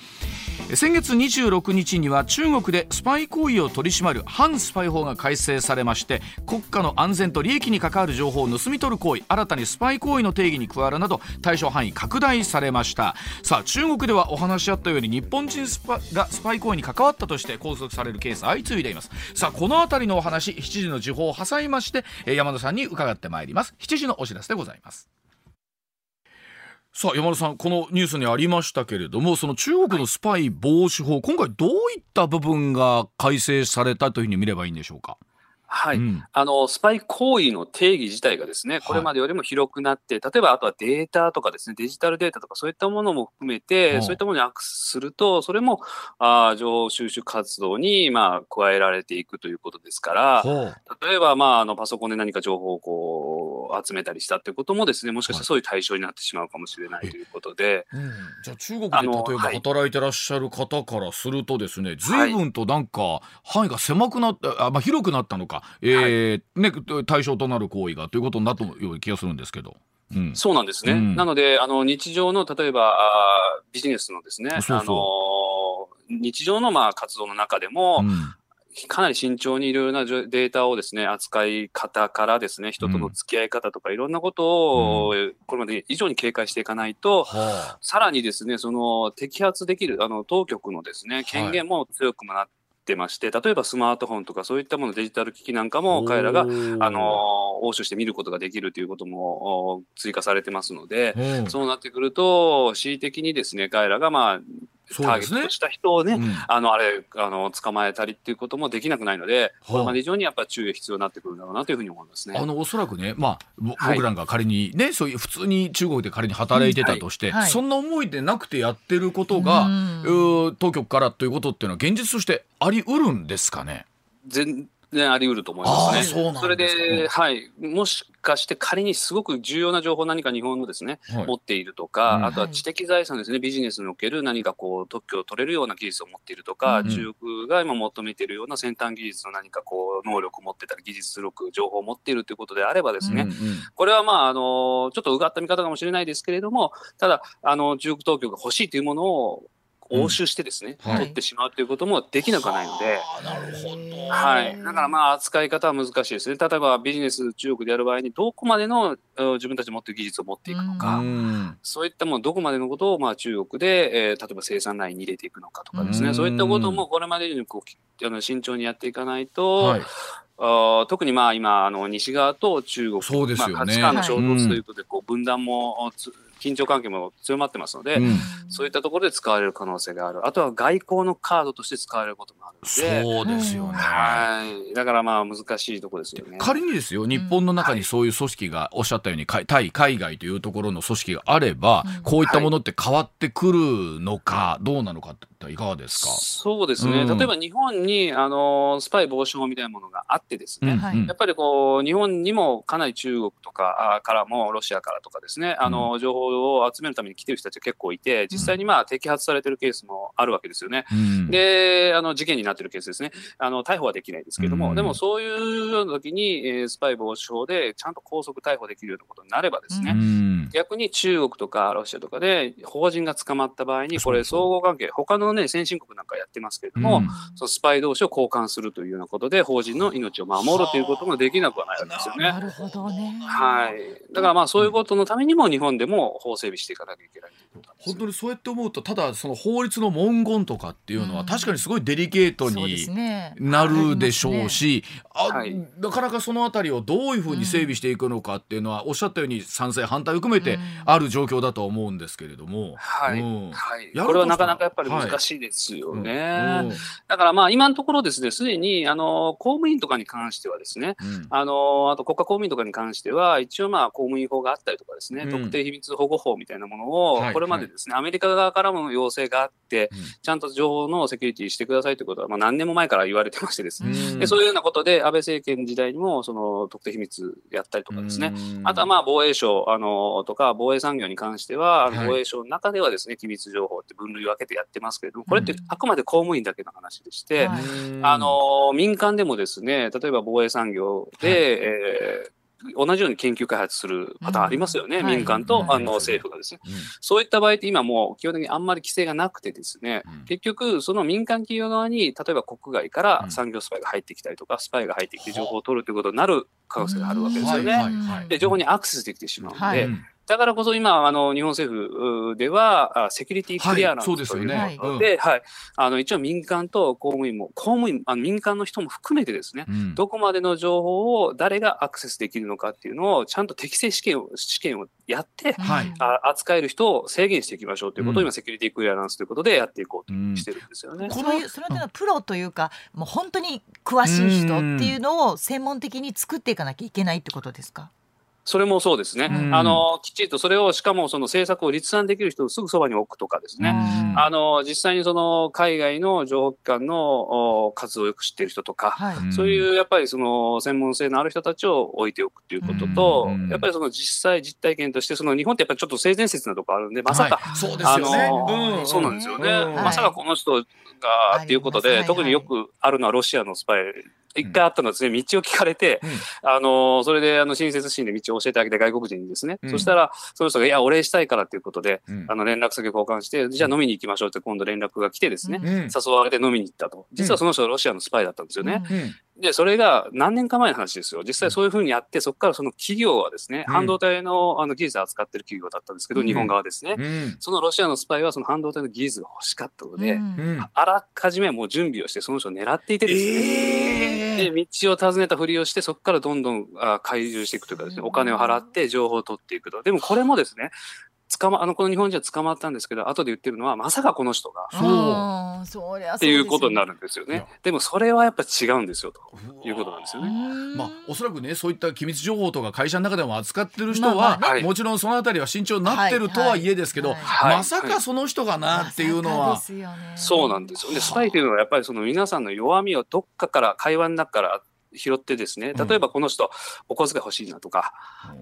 S1: 先月26日には中国でスパイ行為を取り締まる反スパイ法が改正されまして国家の安全と利益に関わる情報を盗み取る行為新たにスパイ行為の定義に加わるなど対象範囲拡大されました。さあ中国ではお話しあったように日本人スパがスパイ行為に関わったとして拘束されるケース相次いでいます。さあこの辺りのお話7時の時報を挟みまして山田さんに伺ってまいります。7時のお知らせでございますさあ山田さんこのニュースにありましたけれどもその中国のスパイ防止法、今回どういった部分が改正されたというふうに見ればいいんでしょうか？
S3: はい。
S1: うん。
S3: あの、スパイ行為の定義自体がですね、これまでよりも広くなって、例えばあとはデータとかですね、デジタルデータとかそういったものも含めて、
S1: う。ん
S3: そういったものにアクセスすると、それも、あー情報収集活動に、まあ、加えられていくということですから、例えば、まあ、あの、パソコンで何か情報をこう、集めたりしたってこともですね、もしかしたらそういう対象になってしまうかもしれないということで、
S1: うん、じゃあ中国で
S3: あ
S1: 例えば働いてらっしゃる方からするとですね、随分となんか範囲が狭くなった、あまあ、広くなったのか、えーね、対象となる行為がということになったような気がするんですけど。うん、
S3: そうなんですね。
S1: うん。
S3: なので、あの、日常の、例えば、あービジネスのですね、あのー日常のまあ活動の中でも、
S1: うん。
S3: かなり慎重にいろいろなデータをですね、扱い方からですね、人との付き合い方とかいろんなことを、これまで以上に警戒していかないと、
S1: は
S3: さらにですね、その摘発できる、あの、当局のですね、権限も強くなってまして、例えばスマートフォンとかそういったもの、デジタル機器なんか
S1: あ、
S3: も彼らが、あの、押収して見ることができるということもお追加されてますので、
S1: うん。
S3: そうなってくると、恣意的にですね、彼らがまあ、ターゲットとした人をね、
S1: うん
S3: あの、あれ、あの、捕まえたりっていうこともできなくないので、
S1: はあ
S3: これまで以上にやっぱ注意が必要になってくるんだろうなというふうに思いますね。
S1: あのおそらくね、まあ、僕らが仮にね、そういう普通に中国で仮に働いてたとして、
S2: はいはい
S1: そんな思いでなくてやってることが、当局からということっていうのは現実としてあり得るんですかね？
S3: 全然あり得ると思いますね。
S1: そ
S3: れで、はい。もしかして仮にすごく重要な情報を何か日本のですね、
S1: はい。
S3: 持っているとか、
S1: うん。
S3: あとは知的財産ですね、ビジネスにおける何かこう特許を取れるような技術を持っているとか、
S2: うん
S3: 中国が今求めているような先端技術の何かこう能力を持ってたり、技術力、情報を持っているということであればですね、
S1: うんうん。
S3: これはまあ、あの、ちょっとうがった見方かもしれないですけれども、ただ、あの、中国当局が欲しいというものを押収してですね、取ってしまうということもできなくはないので、
S1: はあなるほど。
S3: はい。だからまあ、扱い方は難しいですね。例えばビジネス中国でやる場合に、どこまでのえ自分たち持っている技術を持っていくのか、
S1: うん。
S3: そういったもの、どこまでのことをまあ中国で、えー例えば生産ラインに入れていくのかとかですね、
S1: うん。
S3: そういったこともこれまでにこうきあの慎重にやっていかないと、
S1: はい。
S3: あー特にまあ今、あの西側と中国、
S1: そうですよね。
S3: まあ、価値観の衝突ということで、こう分断も、つ緊張関係も強まってますので、
S1: うん
S3: そういったところで使われる可能性がある。あとは外交のカードとして使われることもあるので、
S1: そうですよね。
S3: はい。だからまあ難しいところですよね。
S1: 仮にですよ日本の中にそういう組織がおっしゃったようにか対海外というところの組織があれば、
S2: うん
S1: こういったものって変わってくるのかどうなのかっていかがですか？
S3: そうですね、
S1: うん
S3: 例えば日本にあのスパイ防止法みたいなものがあってですね、
S2: はい
S1: うん
S3: やっぱりこう日本にもかなり中国とかあからもロシアからとかですね、あの情報を集めるために来てる人たちが結構いて、実際にまあ摘発されてるケースもあるわけですよね。
S1: うん。
S3: で、あの事件になってるケースですね、あの逮捕はできないですけれども、
S1: うん。
S3: でもそういうような時に、えースパイ防止法でちゃんと拘束逮捕できるようなことになればですね、
S1: うん。
S3: 逆に中国とかロシアとかで法人が捕まった場合に、これ、相互関係、他のね、先進国なんかやってますけれども、
S1: うん。
S3: そのスパイ同士を交換するというようなことで、法人の命を守るということもできなくはないわけですよね。
S2: なるほどね。
S3: はい、だからまあそういうことのためにも日本でも法整備していかなきゃいけないということなんですよ。
S1: 本当にそうやって思うとただその法律の文言とかっていうのは
S2: うん。
S1: 確かにすごいデリケートに
S2: ね。
S1: なるでしょうし、あ
S3: はい。
S1: なかなかそのあたりをどういうふうに整備していくのかっていうのは、おっしゃったように賛成反対を含めて
S2: うん。
S1: ある状況だと思うんですけれども。
S3: はい、
S1: うん。
S3: はい、
S1: やるとしたら
S3: これはなかなかやっぱり難しいですよね。
S1: うん
S3: だからまあ今のところですね、すでにあの公務員とかに関してはですね、
S1: うん。
S3: あのあと国家公務員とかに関しては、一応まあ公務員法があったりとかですね、
S1: うん。
S3: 特定秘密保護法みたいなものを
S1: はい、
S3: これまでですね、アメリカ側からも要請があって、
S1: うん。
S3: ちゃんと情報のセキュリティしてくださいということは、まあ、何年も前から言われてましてですね、
S1: うん。
S3: でそういうようなことで、安倍政権時代にもその特定秘密やったりとかですね、
S1: うん。
S3: あとはまあ防衛省あのとか防衛産業に関しては、防衛省の中ではですね、機密情報って分類分けてやってますけれども、これってあくまで公務員だけの話でして、
S2: はい
S3: あの民間でもですね、例えば防衛産業で、えー同じように研究開発するパターンありますよね、
S2: うん。はい
S3: 民間と、
S2: はい。
S3: あの政府がですね。そういった場合って今もう基本的にあんまり規制がなくてですね、
S1: うん。
S3: 結局その民間企業側に例えば国外から
S1: うん。
S3: 産業スパイが入ってきたりとか、スパイが入ってきて情報を取るということになる可能性があるわけですよね。で情報にアクセスできてしまうので、だからこそ今、あの日本政府では、あセキュリティクリアランス
S1: はいそう
S3: という
S1: ですよね。
S3: で、はい。あの一応民間と公務員も、公務員あの民間の人も含めてですね、
S1: うん。
S3: どこまでの情報を誰がアクセスできるのかっていうのを、ちゃんと適正試験を試験をやって、
S1: はい。
S3: あ扱える人を制限していきましょうということを、
S1: うん。
S3: 今、セキュリティクリアランスということでやっていこうと
S1: うん
S3: してるんですよね。
S1: こ
S2: そういうその点のプロというか、もう本当に詳しい人っていうのを専門的に作っていかなきゃいけないってことですか？
S3: それもそうですね、
S1: うん。
S3: あのきっちりとそれを、しかもその政策を立案できる人をすぐそばに置くとかですね。
S1: うん。
S3: あの実際にその海外の情報機関のお活動をよく知っている人とか、
S2: はい。
S1: うん
S3: そういうやっぱりその専門性のある人たちを置いておくということと、
S1: うん。
S3: やっぱりその実際、実体験として、その日本ってやっぱりちょっと性善説なとこあるんで、まさか、
S1: はいそうです
S3: あ
S1: よね。
S3: の
S1: うん。
S3: そうなんですよね、
S1: うん。
S3: まさかこの人がっていうことで、特によくあるのはロシアのスパイ。一回あったのはですね、道を聞かれて、
S1: うん。
S3: あの、それで、あの、親切心で道を教えてあげて外国人にですね、
S1: うん。
S3: そしたら、その人が、いや、お礼したいからっていうことで、
S1: うん。
S3: あの、連絡先交換して、じゃあ飲みに行きましょうって今度連絡が来てですね、誘われて飲みに行ったと。実はその人はロシアのスパイだったんですよね。で、それが何年か前の話ですよ。実際そういうふうにやって、そこからその企業はですね、
S1: うん。
S3: 半導体のあの技術を扱ってる企業だったんですけど、
S1: うん。
S3: 日本側ですね。
S1: うん。
S3: そのロシアのスパイはその半導体の技術が欲しかったので、あらかじめもう準備をして、その人を狙っていてですね。
S1: え
S3: で道を尋ねたふりをして、そこからどんどんあ回収していくというかですね、お金を払って情報を取っていくと。でもこれもですね、捕ま、あの、この日本人は捕まったんですけど、後で言ってるのは、まさかこの人が、
S1: そう
S2: あーそりゃそうですよね。
S3: っていうことになるんですよね。でもそれはやっぱ違うんですよ、ということなんですよね。
S1: まあ、おそらくねそういった機密情報とか会社の中でも扱ってる人は、
S2: まあ
S3: まあね。
S1: もちろんそのあたりは慎重になってるとはいえですけど、
S2: はい
S3: はい。
S1: まさかその人がなっていうのは、
S3: そうなんですよ。で、スパイというのはやっぱりその皆さんの弱みをどっかから、会話の中から拾ってですね、例えばこの人、お小遣い欲しいなとか、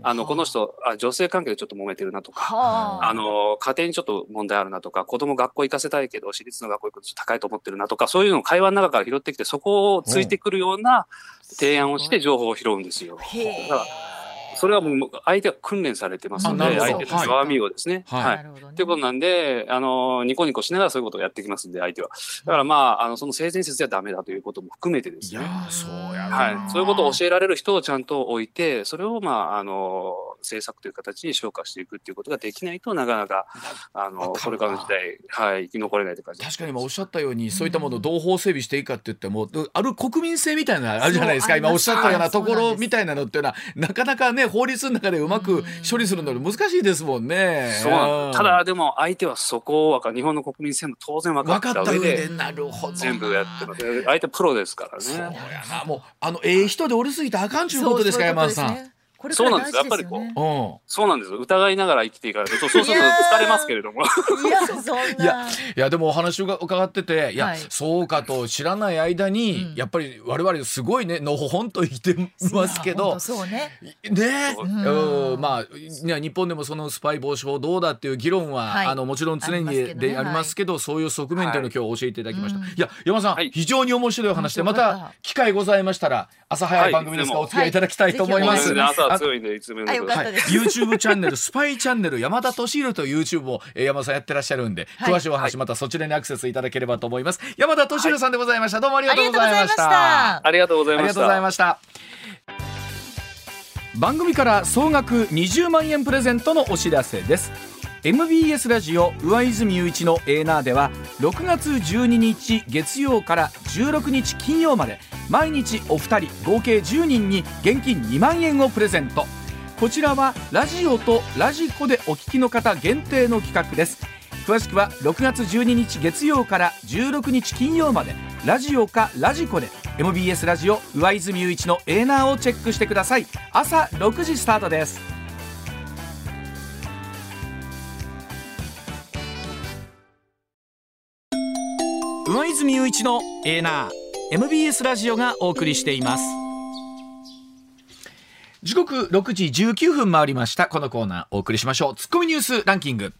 S3: あの、この人、あ女性関係でちょっと揉めてるなとか、
S2: は
S3: あ。の、家庭にちょっと問題あるなとか、子供学校行かせたいけど、私立の学校行くと高いと思ってるなとか、そういうのを会話の中から拾ってきて、そこをついてくるような提案をして情報を拾うんですよ。だからそれはもう相手は訓練されてますので、相手の弱みをですね。
S1: はい
S3: はい
S2: ね
S3: ということなんで、あの、ニコニコしながらそういうことをやってきますんで、相手は。だからまあ、あの、その性善説ではダメだということも含めてですね。
S1: いやーそうやな、
S3: はい。そういうことを教えられる人をちゃんと置いて、それをまあ、あの、政策という形に昇華していくっていうことができないとなかなか、あの、これからの時代、はい、生き残れないという感じ。
S1: 確かに今おっしゃったようにそういったものをどう法整備していいかって言ってもある国民性みたいなのあるじゃないですか。今おっしゃったようなところみたいなのっていうのはなかなかね法律の中でうまく処理するの難しいですもんね。
S3: そうなん
S1: ん。
S3: ただ、でも相手はそこをわか日本の国民性も当然分かっ
S1: たた
S3: 上で、
S1: 上でなるほど。
S3: 全部やってます。相手プロですから
S1: そうや
S3: ね。
S1: な。もうあのええ人でおりすぎてあかんちゅうことですか
S2: そう
S1: 山田さん。
S2: これから大事ですよ。ね。
S3: そうなんですやっぱりこ
S1: うん。
S3: そうなんです。よ疑いながら生きていかないとそうそうすると疲れますけれども。
S2: いやそんな。
S1: いやいやでもお話が伺ってていや、
S2: はい。
S1: そうかと知らない間に、
S2: うん。
S1: やっぱり我々すごいねのほほんと生きてますけど
S2: そうね。
S1: ね。
S2: う。ん。
S1: うん。まあ日本でもそのスパイ防止法どうだっていう議論は、
S2: はい。
S1: あのもちろん常に
S2: ありますけどね。
S1: でありますけど、そういう側面というのを今日教えていただきました、
S2: はい
S1: い、や山さん、
S3: はい。
S1: 非常に面白いお話でま
S2: た。
S1: た機会ございましたら朝早い番組ですが、
S3: はい
S1: お付き合いいただきたいと思います、
S2: はいぜひお願いします
S3: 朝は強いんでいつも
S2: あよかった
S1: はい、
S2: です
S1: YouTube チャンネルスパイチャンネル山田敏弘という YouTube を、えー山田さんやってらっしゃるんで、
S2: はい。
S1: 詳しいお話またそちらにアクセスいただければと思います。山田敏弘さんでございました、どうもあり
S2: あ
S1: がとう
S2: ございまし
S1: た。
S3: ありがとうございました。
S1: ありがとうございました。番組から総額20万円プレゼントのお知らせです MBS ラジオ上泉雄一のエーナーでは6月12日月曜から16日金曜まで毎日お二人合計10人に現金2万円をプレゼント。こちらはラジオとラジコでお聞きの方限定の企画です。詳しくは6月12日月曜から16日金曜までラジオかラジコで MBS ラジオ上泉雄一のエーナーをチェックしてください。朝6時スタートです。
S4: 泉雄一のエーナー MBS ラジオがお送りしています。
S1: 時刻6時19分回りました。このコーナーお送りしましょう。ツッコミニュースランキング。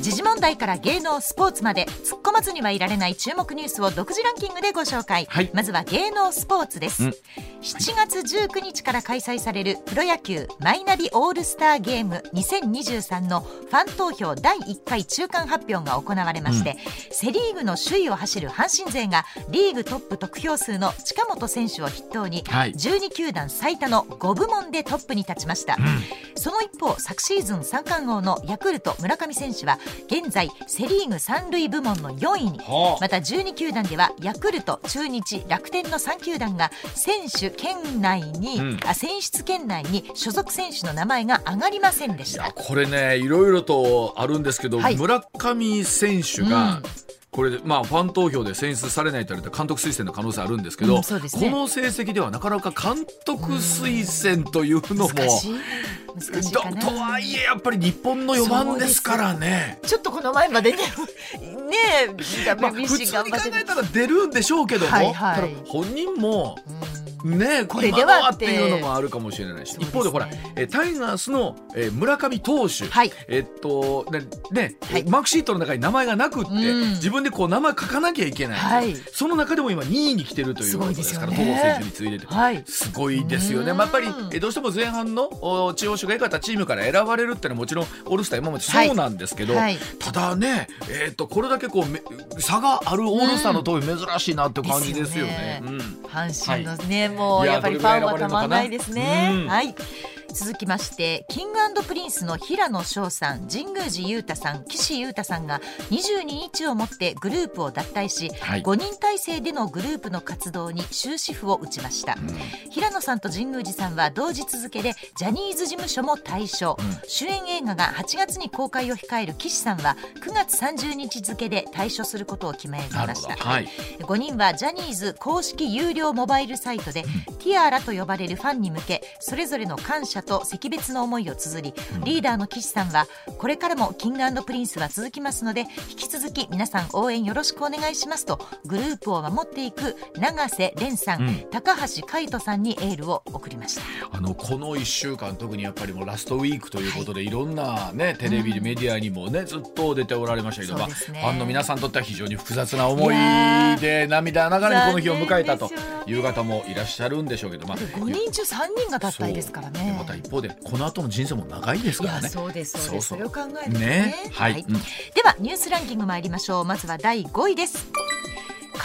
S2: 時事問題から芸能スポーツまで突っ込まずにはいられない注目ニュースを独自ランキングでご紹介、
S1: はい。
S2: まずは芸能スポーツです、
S1: うん。
S2: 7月19日から開催されるプロ野球マイナビオールスターゲーム2023のファン投票第1回中間発表が行われまして、セ・リーグの首位を走る阪神勢がリーグトップ得票数の近本選手を筆頭に
S1: はい。
S2: 12球団最多の5部門でトップに立ちました、その一方昨シーズン三冠王のヤクルト村上選手は現在セ・リーグ三塁部門の4位に。
S1: はあ。
S2: また12球団ではヤクルト中日楽天の3球団が選手圏内に、
S1: うん。
S2: あ選出圏内に所属選手の名前が上がりませんでした。
S1: これねいろいろとあるんですけど、
S2: はい。
S1: 村上選手が、
S2: うん。
S1: これでまあファン投票で選出されないと言われた監督推薦の可能性あるんですけど、
S2: うんね。
S1: この成績ではなかなか監督推薦というのも、
S2: 難しい
S1: とはいえやっぱり日本の4番ですからね。
S2: ちょっとこの前までね ねえ
S1: まあ、普通に考えたら出るんでしょうけども、
S2: はいはい。
S1: 本人も
S2: うん
S1: ね
S2: これではっ
S1: てていうのもあるかもしれないし、
S2: ね
S1: 一方でほら、えータイガースの、えー村上投手、
S2: はい。
S1: えっとねね、
S2: はい。
S1: マークシートの中に名前がなくって、
S2: うん。
S1: 自分でこう名前書かなきゃいけない、
S2: はい。
S1: その中でも今2位に来てるということですから戸郷選手に次いでて。
S2: はい。
S1: すごいですよね、
S2: うん。
S1: まあ、やっぱりえーどうしても前半のお中央手が良かったチームから選ばれるってのはもちろんオールスター今までそうなんですけど、ただね、えー、とこれだけこうめ差があるオールスターの投票珍しいなって感じですよね。うん。
S2: 阪神のね、もう
S1: いや
S2: やっぱりファンはたまんないですね。はい。続きましてキングプリンスの平野紫耀さん神宮寺勇太さん岸優太さんが22日をもってグループを脱退し、
S1: はい。
S2: 5人体制でのグループの活動に終止符を打ちました、平野さんと神宮寺さんは同日付でジャニーズ事務所も退所、主演映画が8月に公開を控える岸さんは9月30日付で退所することを決めました、
S1: はい。
S2: 5人はジャニーズ公式有料モバイルサイトで、ティアラと呼ばれるファンに向けそれぞれの感謝と惜別の思いを綴り、リーダーの岸さんはこれからもキングプリンスは続きますので引き続き皆さん応援よろしくお願いしますとグループを守っていく永瀬廉さん、
S1: うん。
S2: 高橋海人さんにエールを送りました。
S1: あのこの1週間特にやっぱりもうラストウィークということで、い、ろんな、ね、テレビでメディアにも、ね、ずっと出ておられましたけど、まあ、ファンの皆さんにとっては非常に複雑な思いで涙ながらにこの日を迎えたという方もいらっしゃるんでしょうけど、まあ、
S2: 5人中3人が脱退ですからね
S1: また一方でこの後の人生も長いです
S2: い
S1: からね。
S2: やそうですそうです。
S1: そ
S2: れを考えるとね。
S1: ね。はい。うん
S2: ではニュースランキング参りましょう。まずは第5位です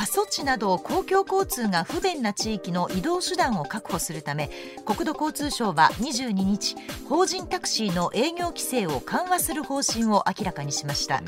S2: 過疎地など公共交通が不便な地域の移動手段を確保するため国土交通省は22日法人タクシーの営業規制を緩和する方針を明らかにしました、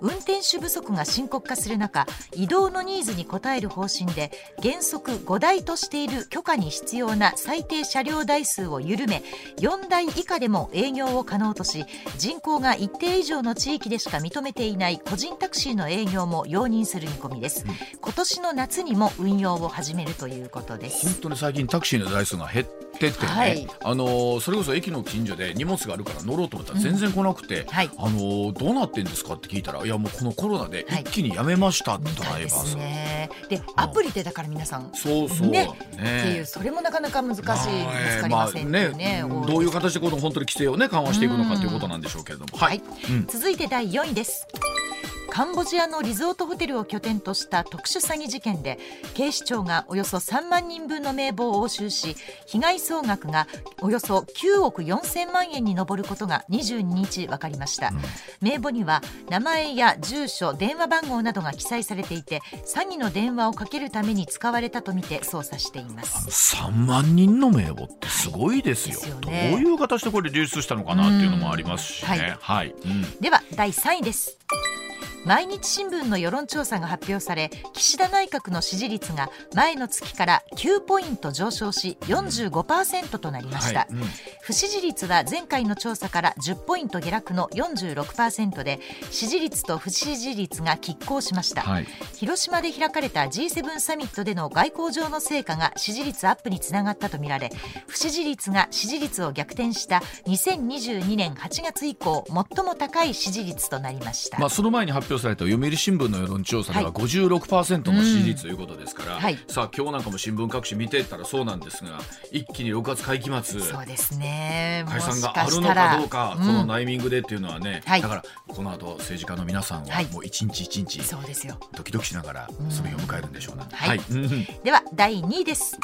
S2: 運転手不足が深刻化する中移動のニーズに応える方針で原則5台としている許可に必要な最低車両台数を緩め4台以下でも営業を可能とし人口が一定以上の地域でしか認めていない個人タクシーの営業も容認する見込みです、今今年の夏にも運用を始めるということです。
S1: 本当に最近タクシーの台数が減ってってね、はい、あのそれこそ駅の近所で荷物があるから乗ろうと思ったら全然来なくて、うんはい、あのどうなってんですかって聞いたらいやもうこのコロナで一気にやめましたってドライバーさん。
S2: ね、でアプリでだから皆さん、
S1: そうそう。ね。
S2: っていうそれもなかなか難しい、まあ、見つかりませんね,、ね。
S1: どういう形でこの本当に規制をね緩和していくのかということなんでしょうけれども、
S2: はい、うん、続いて第4位です。カンボジアのリゾートホテルを拠点とした特殊詐欺事件で警視庁がおよそ3万人分の名簿を押収し被害総額がおよそ9億4000万円に上ることが22日分かりました、うん、名簿には名前や住所電話番号などが記載されていて詐欺の電話をかけるために使われたとみて捜査しています。
S1: 3万人の名簿ってすごいですよ。はいすよね、どういう形でこれ流出したのかなっていうのもありますしね、はい、はい、
S2: うん、では第3位です毎日新聞の世論調査が発表され岸田内閣の支持率が前の月から9ポイント上昇し45%となりました、はいうん、不支持率は前回の調査から10ポイント下落の46%で支持率と不支持率が拮抗しました、はい、広島で開かれた G7 サミットでの外交上の成果が支持率アップにつながったとみられ不支持率が支持率を逆転した2022年8月以降最も高い支持率となりました、
S1: まあ、その前に発表された読売新聞の世論調査では56%の支持率ということですから、はい、さあ今日なんかも新聞各紙見ていったらそうなんですが一気に6月会期末。
S2: そうですね。
S1: 解散があるのかどうか、このタイミングでっていうのはね、だからこの後政治家の皆さんはもう一日一日、そうですよ。ドキドキしながらその日を迎えるんでしょうな、はい、
S2: では第2位です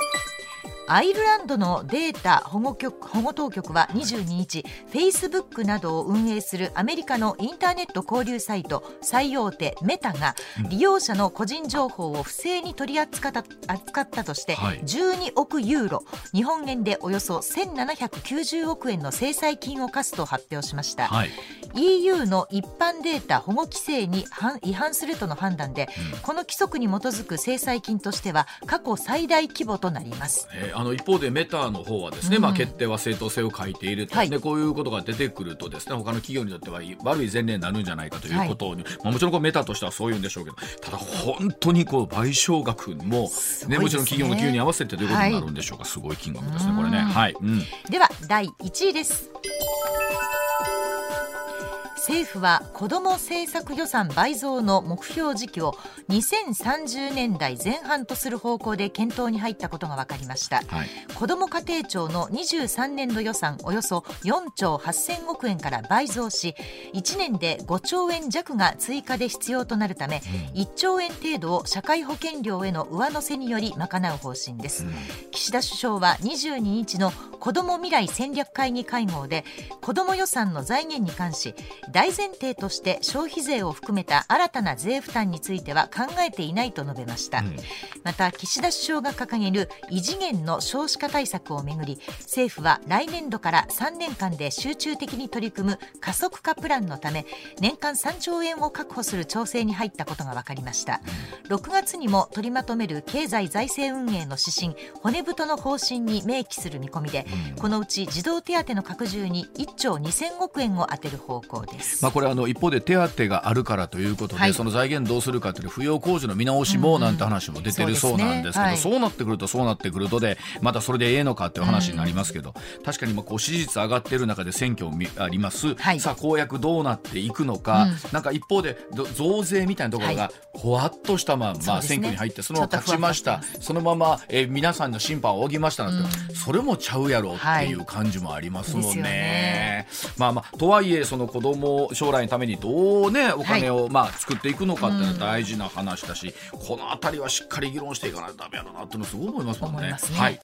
S2: アイルランドのデータ保護局保護当局は22日フェイスブックなどを運営するアメリカのインターネット交流サイト最大手メタが利用者の個人情報を不正に取り扱った扱ったとして12億ユーロ、日本円でおよそ1790億円の制裁金を課すと発表しました、はい、EU の一般データ保護規制に違反するとの判断で、うん、この規則に基づく制裁金としては過去最大規模となります。
S1: えー、あの一方でメタの方はですね、うん、まあ決定は正当性を欠いていると、はい、でこういうことが出てくるとですね他の企業にとっては悪い前例になるんじゃないかということに、はい、まあ、もちろんこうメタとしてはそういうんでしょうけどただ本当にこう賠償額も、ね、ね。もちろん企業の給与に合わせてということになるんでしょうか、はい、すごい金額ですねこれね。はい、うん、
S2: では第1位です。政府は子ども政策予算倍増の目標時期を2030年代前半とする方向で検討に入ったことが分かりました、はい、子ども家庭庁の23年度予算およそ4兆8000億円から倍増し1年で5兆円弱が追加で必要となるため、うん、1兆円程度を社会保険料への上乗せにより賄う方針です、うん、岸田首相は22日の子ども未来戦略会議会合で子ども予算の財源に関し大前提として消費税を含めた新たな税負担については考えていないと述べました、うん、また岸田首相が掲げる異次元の少子化対策をめぐり政府は来年度から3年間で集中的に取り組む加速化プランのため年間3兆円を確保する調整に入ったことが分かりました、うん、6月にも取りまとめる経済財政運営の指針骨太の方針に明記する見込みで、うん、このうち児童手当の拡充に1兆2000億円を充てる方向です、
S1: まあ、これあの一方で手当があるからということで、はい、その財源どうするかという扶養控除の見直しもなんて話も出てるそうなんですけど、うんうんそうねはい、そうなってくるとそうなってくるとでまたそれでええのかっていう話になりますけど、うん、確かにまあこう支持率上がっている中で選挙あります、はい、さあ公約どうなっていくのか、うん、なんか一方で増税みたいなところがほわっとしたまま選挙に入ってそのまま勝ちました。そのまま、えー、皆さんの審判を仰ぎましたなんて、うん、それもちゃうやろっていう感じもありますもんね。ね。まあまあとはいえその子供将来のためにどうねお金を、まあ作っていくのかっていうのは大事な話だし、この辺りはしっかり議論していかないとダメやろなっていうのすごい思いますもんね。ね。はい